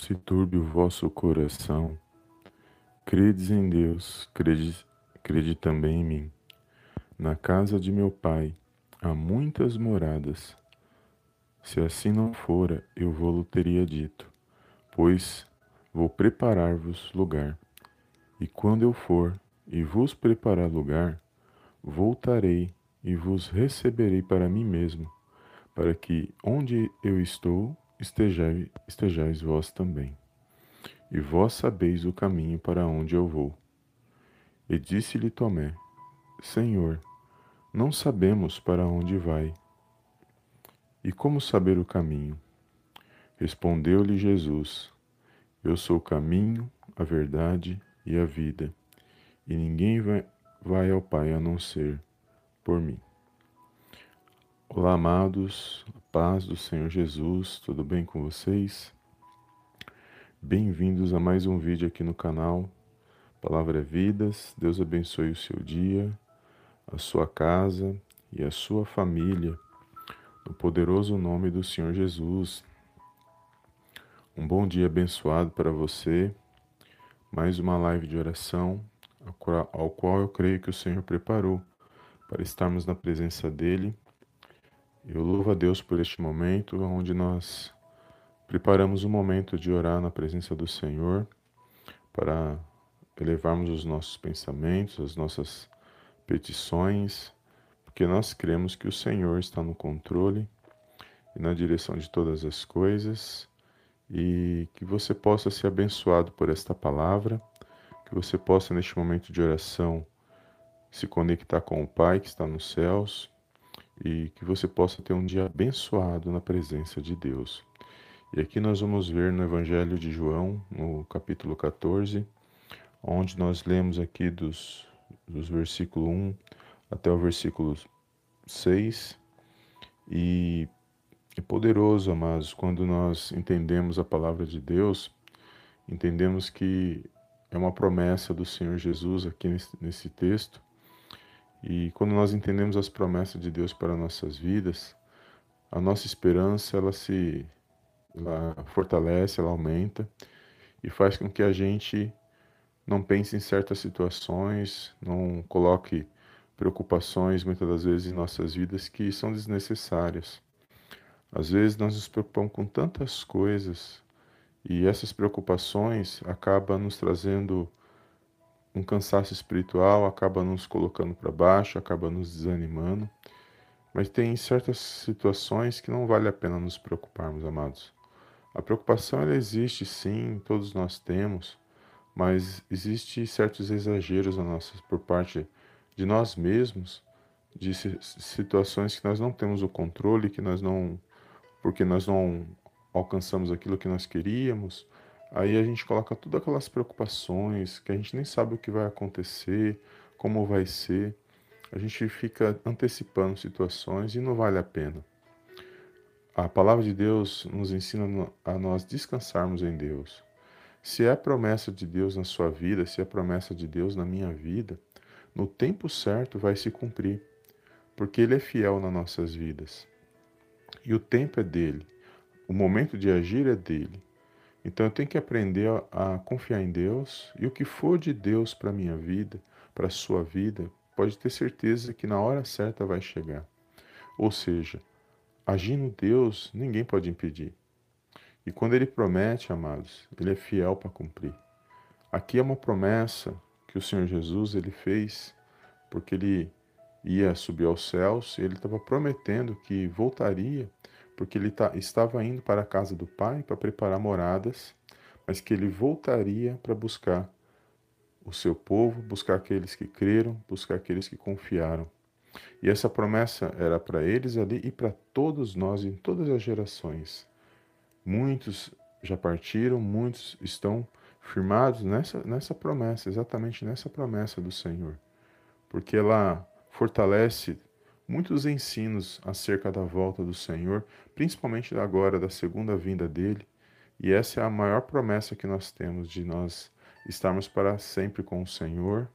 se turbe o vosso coração. Credes em Deus, crede, crede também em mim. Na casa de meu Pai há muitas moradas. Se assim não fora, eu vou-lo teria dito, pois vou preparar-vos lugar. E quando eu for e vos preparar lugar, voltarei e vos receberei para mim mesmo, para que onde eu estou, estejais, estejais vós também. E vós sabeis o caminho para onde eu vou. E disse-lhe Tomé: Senhor, não sabemos para onde vai. E como saber o caminho? Respondeu-lhe Jesus: Eu sou o caminho, a verdade e a vida, e ninguém vai, vai ao Pai a não ser por mim. Olá, amados, paz do Senhor Jesus, tudo bem com vocês? Bem-vindos a mais um vídeo aqui no canal Palavra é Vidas. Deus abençoe o seu dia, a sua casa e a sua família, no poderoso nome do Senhor Jesus. Um bom dia abençoado para você, mais uma live de oração, ao qual eu creio que o Senhor preparou para estarmos na presença dEle eu louvo a Deus por este momento, onde nós preparamos um momento de orar na presença do Senhor, para elevarmos os nossos pensamentos, as nossas petições, porque nós cremos que o Senhor está no controle e na direção de todas as coisas, e que você possa ser abençoado por esta palavra, que você possa, neste momento de oração, se conectar com o Pai que está nos céus e que você possa ter um dia abençoado na presença de Deus. E aqui nós vamos ver no Evangelho de João, no capítulo 14, onde nós lemos aqui dos, dos versículo 1 até o versículo 6. E é poderoso, amados, quando nós entendemos a palavra de Deus, entendemos que é uma promessa do Senhor Jesus aqui nesse, nesse texto, e quando nós entendemos as promessas de Deus para nossas vidas, a nossa esperança ela se ela fortalece, ela aumenta e faz com que a gente não pense em certas situações, não coloque preocupações muitas das vezes em nossas vidas que são desnecessárias. Às vezes nós nos preocupamos com tantas coisas e essas preocupações acabam nos trazendo um cansaço espiritual acaba nos colocando para baixo, acaba nos desanimando. Mas tem certas situações que não vale a pena nos preocuparmos, amados. A preocupação ela existe sim, todos nós temos, mas existe certos exageros a nossa, por parte de nós mesmos, de situações que nós não temos o controle, que nós não, porque nós não alcançamos aquilo que nós queríamos, Aí a gente coloca todas aquelas preocupações que a gente nem sabe o que vai acontecer, como vai ser. A gente fica antecipando situações e não vale a pena. A palavra de Deus nos ensina a nós descansarmos em Deus. Se é a promessa de Deus na sua vida, se é a promessa de Deus na minha vida, no tempo certo vai se cumprir, porque Ele é fiel nas nossas vidas. E o tempo é dele, o momento de agir é dele. Então eu tenho que aprender a, a confiar em Deus e o que for de Deus para a minha vida, para a sua vida, pode ter certeza que na hora certa vai chegar. Ou seja, agindo Deus, ninguém pode impedir. E quando ele promete, amados, ele é fiel para cumprir. Aqui é uma promessa que o Senhor Jesus ele fez, porque ele ia subir aos céus, ele estava prometendo que voltaria porque ele tá, estava indo para a casa do pai para preparar moradas, mas que ele voltaria para buscar o seu povo, buscar aqueles que creram, buscar aqueles que confiaram. E essa promessa era para eles ali e para todos nós em todas as gerações. Muitos já partiram, muitos estão firmados nessa, nessa promessa, exatamente nessa promessa do Senhor, porque ela fortalece muitos ensinos acerca da volta do Senhor, principalmente agora da segunda vinda dele, e essa é a maior promessa que nós temos de nós estarmos para sempre com o Senhor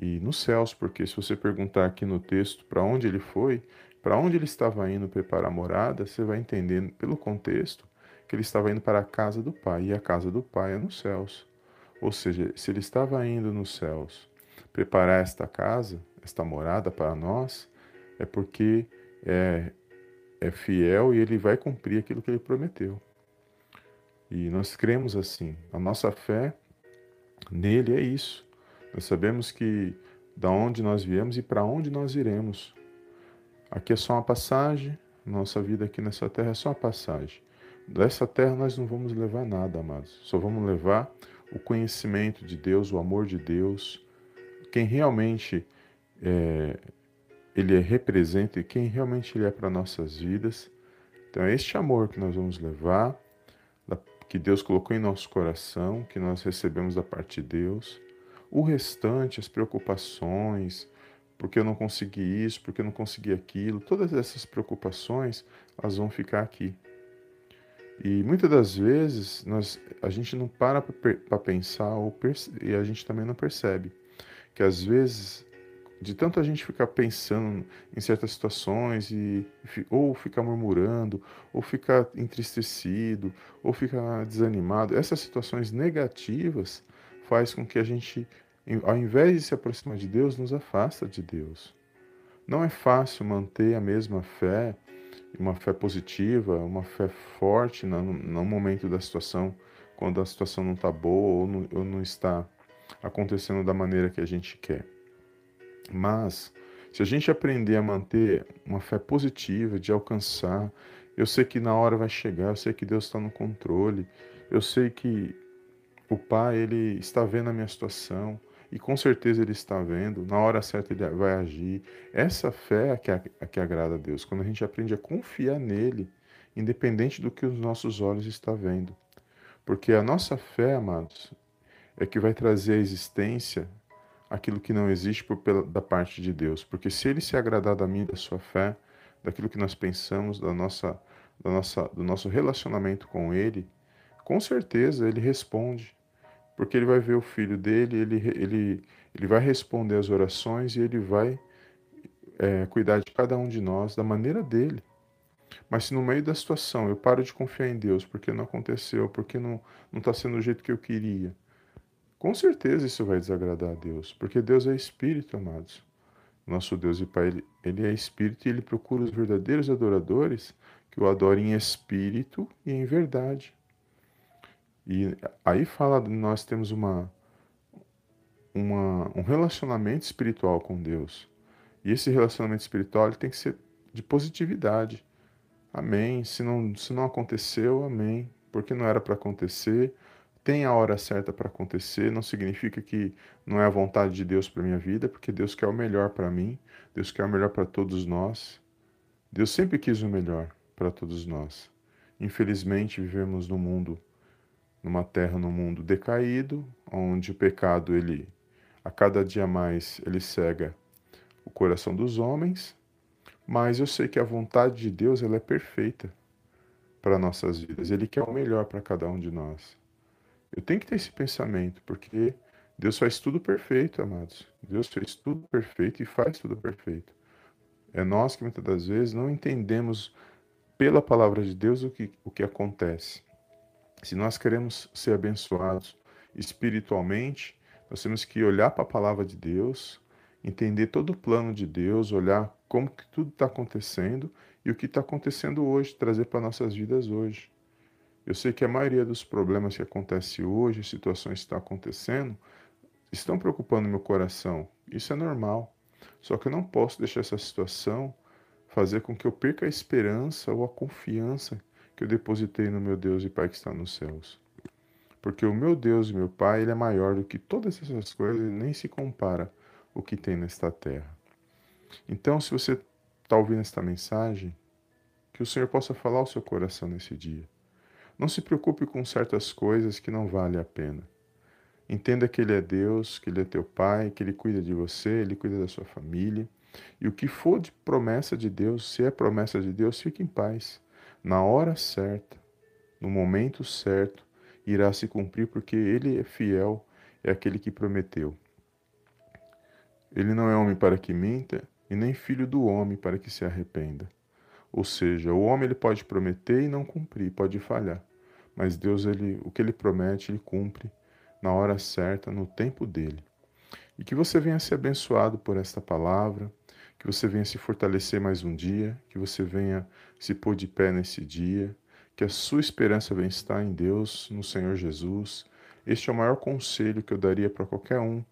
e nos céus, porque se você perguntar aqui no texto para onde ele foi, para onde ele estava indo preparar morada, você vai entender pelo contexto que ele estava indo para a casa do Pai, e a casa do Pai é nos céus. Ou seja, se ele estava indo nos céus preparar esta casa, esta morada para nós, é porque é, é fiel e ele vai cumprir aquilo que ele prometeu. E nós cremos assim. A nossa fé nele é isso. Nós sabemos que da onde nós viemos e para onde nós iremos. Aqui é só uma passagem, nossa vida aqui nessa terra é só uma passagem. Dessa terra nós não vamos levar nada, amados. Só vamos levar o conhecimento de Deus, o amor de Deus, quem realmente é, ele representa e quem realmente ele é para nossas vidas. Então é este amor que nós vamos levar, que Deus colocou em nosso coração, que nós recebemos da parte de Deus. O restante, as preocupações, porque eu não consegui isso, porque eu não consegui aquilo, todas essas preocupações, elas vão ficar aqui. E muitas das vezes nós, a gente não para para pensar ou e a gente também não percebe que às vezes de tanto a gente ficar pensando em certas situações e ou ficar murmurando, ou ficar entristecido, ou ficar desanimado, essas situações negativas faz com que a gente, ao invés de se aproximar de Deus, nos afasta de Deus. Não é fácil manter a mesma fé, uma fé positiva, uma fé forte no, no momento da situação, quando a situação não está boa ou não, ou não está acontecendo da maneira que a gente quer. Mas, se a gente aprender a manter uma fé positiva, de alcançar, eu sei que na hora vai chegar, eu sei que Deus está no controle, eu sei que o Pai ele está vendo a minha situação e com certeza ele está vendo, na hora certa ele vai agir. Essa fé é que, é que agrada a Deus, quando a gente aprende a confiar nele, independente do que os nossos olhos estão vendo. Porque a nossa fé, amados, é que vai trazer a existência aquilo que não existe por, pela, da parte de Deus. Porque se ele se agradar da minha, da sua fé, daquilo que nós pensamos, da nossa, da nossa, do nosso relacionamento com ele, com certeza ele responde. Porque ele vai ver o filho dele, ele, ele, ele vai responder as orações e ele vai é, cuidar de cada um de nós da maneira dele. Mas se no meio da situação eu paro de confiar em Deus porque não aconteceu, porque não está sendo do jeito que eu queria, com certeza isso vai desagradar a Deus, porque Deus é espírito, amados. Nosso Deus e Pai, ele, ele é espírito e ele procura os verdadeiros adoradores que o adorem em espírito e em verdade. E aí fala, nós temos uma, uma, um relacionamento espiritual com Deus. E esse relacionamento espiritual ele tem que ser de positividade. Amém. Se não, se não aconteceu, amém. Porque não era para acontecer, tem a hora certa para acontecer, não significa que não é a vontade de Deus para minha vida, porque Deus quer o melhor para mim, Deus quer o melhor para todos nós. Deus sempre quis o melhor para todos nós. Infelizmente, vivemos num mundo, numa terra, num mundo decaído, onde o pecado ele a cada dia mais ele cega o coração dos homens, mas eu sei que a vontade de Deus ela é perfeita para nossas vidas. Ele quer o melhor para cada um de nós. Eu tenho que ter esse pensamento, porque Deus faz tudo perfeito, amados. Deus fez tudo perfeito e faz tudo perfeito. É nós que muitas das vezes não entendemos pela palavra de Deus o que, o que acontece. Se nós queremos ser abençoados espiritualmente, nós temos que olhar para a palavra de Deus, entender todo o plano de Deus, olhar como que tudo está acontecendo e o que está acontecendo hoje, trazer para nossas vidas hoje. Eu sei que a maioria dos problemas que acontece hoje, situações que estão acontecendo, estão preocupando meu coração. Isso é normal. Só que eu não posso deixar essa situação fazer com que eu perca a esperança ou a confiança que eu depositei no meu Deus e Pai que está nos céus. Porque o meu Deus e meu Pai, ele é maior do que todas essas coisas e nem se compara o que tem nesta terra. Então, se você está ouvindo esta mensagem, que o Senhor possa falar ao seu coração nesse dia. Não se preocupe com certas coisas que não vale a pena. Entenda que Ele é Deus, que Ele é teu Pai, que Ele cuida de você, Ele cuida da sua família. E o que for de promessa de Deus, se é promessa de Deus, fique em paz. Na hora certa, no momento certo, irá se cumprir, porque Ele é fiel, é aquele que prometeu. Ele não é homem para que minta, e nem filho do homem para que se arrependa. Ou seja, o homem ele pode prometer e não cumprir, pode falhar. Mas Deus, ele, o que ele promete, ele cumpre na hora certa, no tempo dele. E que você venha ser abençoado por esta palavra, que você venha se fortalecer mais um dia, que você venha se pôr de pé nesse dia, que a sua esperança venha estar em Deus, no Senhor Jesus. Este é o maior conselho que eu daria para qualquer um,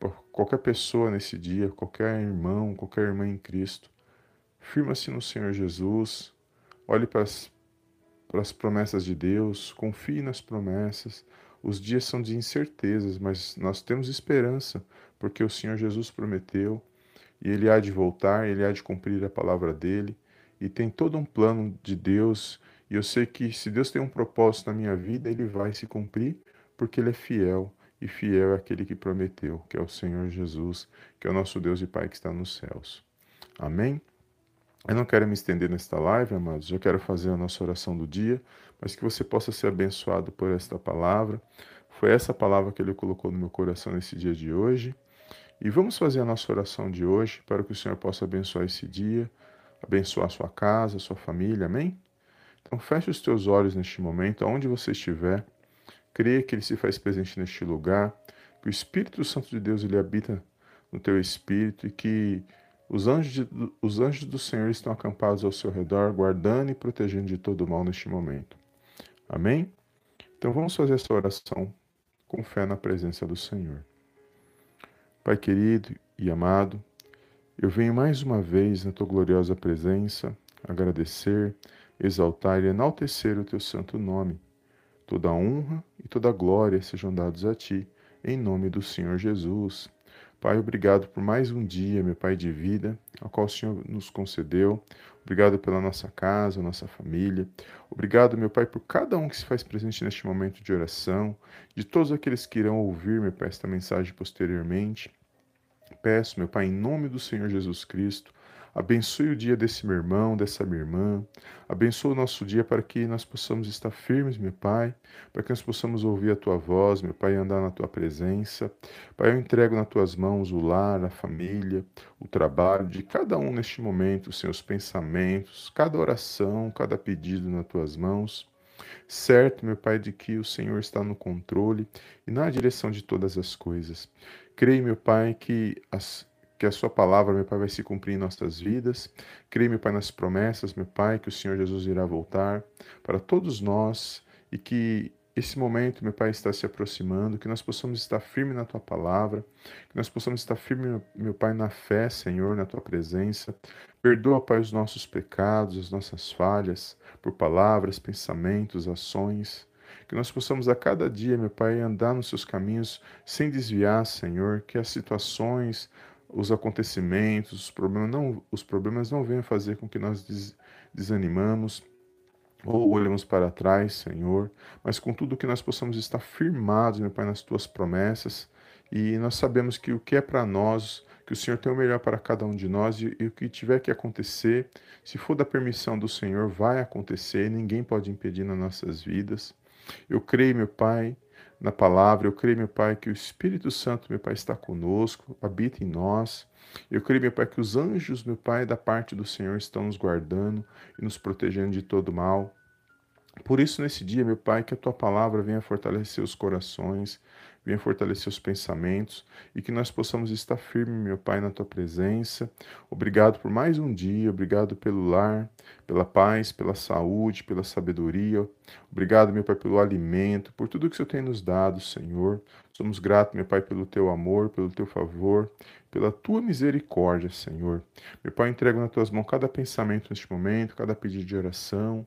para qualquer pessoa nesse dia, qualquer irmão, qualquer irmã em Cristo. Firma-se no Senhor Jesus, olhe para as, para as promessas de Deus, confie nas promessas. Os dias são de incertezas, mas nós temos esperança, porque o Senhor Jesus prometeu e ele há de voltar, ele há de cumprir a palavra dele, e tem todo um plano de Deus, e eu sei que se Deus tem um propósito na minha vida, ele vai se cumprir, porque ele é fiel, e fiel é aquele que prometeu, que é o Senhor Jesus, que é o nosso Deus e Pai que está nos céus. Amém? Eu não quero me estender nesta live, amados, eu quero fazer a nossa oração do dia, mas que você possa ser abençoado por esta palavra. Foi essa palavra que ele colocou no meu coração nesse dia de hoje. E vamos fazer a nossa oração de hoje para que o Senhor possa abençoar esse dia, abençoar a sua casa, a sua família, amém? Então feche os teus olhos neste momento, aonde você estiver, creia que Ele se faz presente neste lugar, que o Espírito Santo de Deus ele habita no teu espírito e que os anjos, de, os anjos do Senhor estão acampados ao seu redor, guardando e protegendo de todo mal neste momento. Amém? Então vamos fazer essa oração com fé na presença do Senhor. Pai querido e amado, eu venho mais uma vez na tua gloriosa presença agradecer, exaltar e enaltecer o teu santo nome. Toda honra e toda glória sejam dados a ti, em nome do Senhor Jesus. Pai, obrigado por mais um dia, meu Pai de vida, ao qual o Senhor nos concedeu. Obrigado pela nossa casa, nossa família. Obrigado, meu Pai, por cada um que se faz presente neste momento de oração, de todos aqueles que irão ouvir, meu Pai, esta mensagem posteriormente. Peço, meu Pai, em nome do Senhor Jesus Cristo, Abençoe o dia desse meu irmão, dessa minha irmã. Abençoe o nosso dia para que nós possamos estar firmes, meu Pai, para que nós possamos ouvir a tua voz, meu Pai, e andar na tua presença. Pai, eu entrego nas tuas mãos o lar, a família, o trabalho de cada um neste momento, os seus pensamentos, cada oração, cada pedido nas tuas mãos. Certo, meu Pai, de que o Senhor está no controle e na direção de todas as coisas. Creio, meu Pai, que as que a Sua palavra, meu Pai, vai se cumprir em nossas vidas. Creio, meu Pai, nas promessas, meu Pai, que o Senhor Jesus irá voltar para todos nós e que esse momento, meu Pai, está se aproximando, que nós possamos estar firmes na Tua palavra, que nós possamos estar firmes, meu Pai, na fé, Senhor, na Tua presença. Perdoa, Pai, os nossos pecados, as nossas falhas, por palavras, pensamentos, ações. Que nós possamos a cada dia, meu Pai, andar nos seus caminhos sem desviar, Senhor, que as situações, os acontecimentos, os problemas não, os problemas não venham fazer com que nós des, desanimamos ou olhemos para trás, Senhor, mas com tudo que nós possamos estar firmados, meu Pai, nas tuas promessas, e nós sabemos que o que é para nós, que o Senhor tem o melhor para cada um de nós, e, e o que tiver que acontecer, se for da permissão do Senhor, vai acontecer, ninguém pode impedir nas nossas vidas. Eu creio, meu Pai, na palavra. Eu creio, meu Pai, que o Espírito Santo, meu Pai, está conosco, habita em nós. Eu creio, meu Pai, que os anjos, meu Pai, da parte do Senhor estão nos guardando e nos protegendo de todo mal. Por isso, nesse dia, meu Pai, que a tua palavra venha fortalecer os corações, venha fortalecer os pensamentos e que nós possamos estar firmes, meu Pai, na tua presença. Obrigado por mais um dia, obrigado pelo lar, pela paz, pela saúde, pela sabedoria. Obrigado, meu Pai, pelo alimento, por tudo que o Senhor tem nos dado, Senhor. Somos gratos, meu Pai, pelo teu amor, pelo teu favor, pela tua misericórdia, Senhor. Meu Pai, entrego nas tuas mãos cada pensamento neste momento, cada pedido de oração.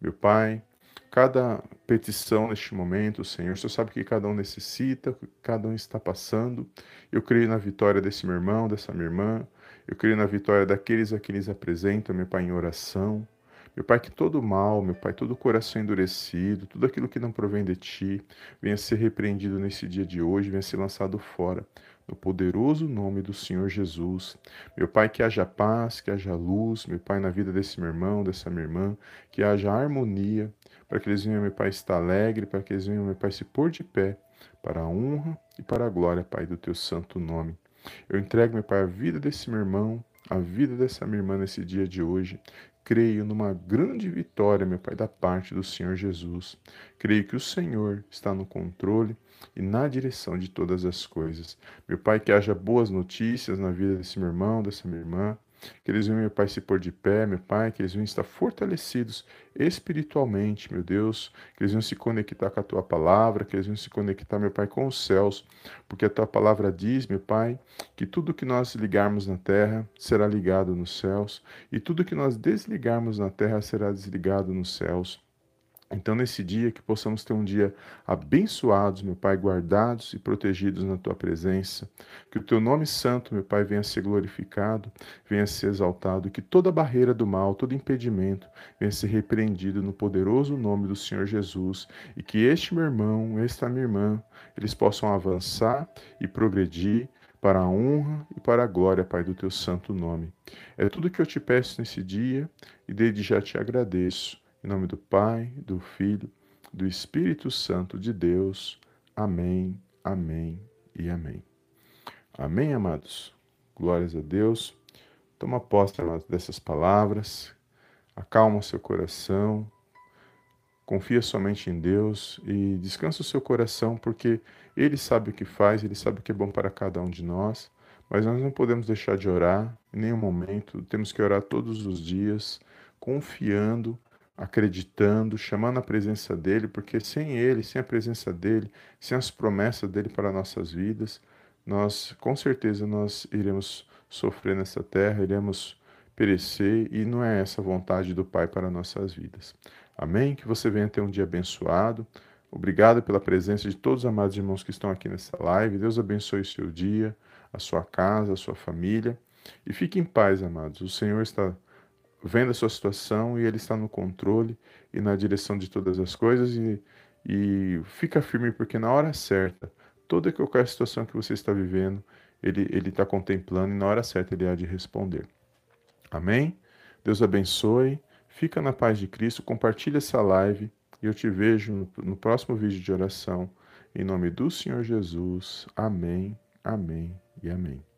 Meu Pai, cada petição neste momento, Senhor. O Senhor sabe que cada um necessita, cada um está passando. Eu creio na vitória desse meu irmão, dessa minha irmã. Eu creio na vitória daqueles a quem eles apresentam, meu Pai, em oração. Meu Pai, que todo mal, meu Pai, todo coração endurecido, tudo aquilo que não provém de Ti, venha ser repreendido nesse dia de hoje, venha ser lançado fora no poderoso nome do Senhor Jesus. Meu Pai, que haja paz, que haja luz, meu Pai, na vida desse meu irmão, dessa minha irmã, que haja harmonia, para que eles venham, meu Pai, estar alegre, para que eles venham, meu Pai, se pôr de pé, para a honra e para a glória, Pai, do teu santo nome. Eu entrego, meu Pai, a vida desse meu irmão, a vida dessa minha irmã nesse dia de hoje. Creio numa grande vitória, meu Pai, da parte do Senhor Jesus. Creio que o Senhor está no controle e na direção de todas as coisas. Meu Pai, que haja boas notícias na vida desse meu irmão, dessa minha irmã que eles venham, meu Pai, se pôr de pé, meu Pai, que eles venham estar fortalecidos espiritualmente, meu Deus, que eles venham se conectar com a Tua palavra, que eles venham se conectar, meu Pai, com os céus, porque a Tua palavra diz, meu Pai, que tudo que nós ligarmos na terra será ligado nos céus, e tudo que nós desligarmos na terra será desligado nos céus. Então, nesse dia, que possamos ter um dia abençoados, meu Pai, guardados e protegidos na Tua presença. Que o Teu nome santo, meu Pai, venha ser glorificado, venha ser exaltado. Que toda barreira do mal, todo impedimento, venha ser repreendido no poderoso nome do Senhor Jesus. E que este meu irmão, esta minha irmã, eles possam avançar e progredir para a honra e para a glória, Pai, do Teu santo nome. É tudo que eu te peço nesse dia e desde já te agradeço. Em nome do Pai, do Filho, do Espírito Santo de Deus. Amém, amém e amém. Amém, amados? Glórias a Deus. Toma posse, amados, dessas palavras. Acalma seu coração. Confia somente em Deus e descansa o seu coração, porque Ele sabe o que faz, Ele sabe o que é bom para cada um de nós. Mas nós não podemos deixar de orar em nenhum momento. Temos que orar todos os dias, confiando acreditando, chamando a presença dele, porque sem ele, sem a presença dele, sem as promessas dele para nossas vidas, nós com certeza nós iremos sofrer nessa terra, iremos perecer e não é essa a vontade do Pai para nossas vidas. Amém? Que você venha ter um dia abençoado. Obrigado pela presença de todos os amados irmãos que estão aqui nessa live. Deus abençoe o seu dia, a sua casa, a sua família. E fique em paz, amados. O Senhor está vendo a sua situação e Ele está no controle e na direção de todas as coisas e, e fica firme porque na hora certa, toda e qualquer situação que você está vivendo, Ele está contemplando e na hora certa Ele há de responder. Amém? Deus abençoe. Fica na paz de Cristo. Compartilhe essa live e eu te vejo no, no próximo vídeo de oração. Em nome do Senhor Jesus. Amém, amém e amém.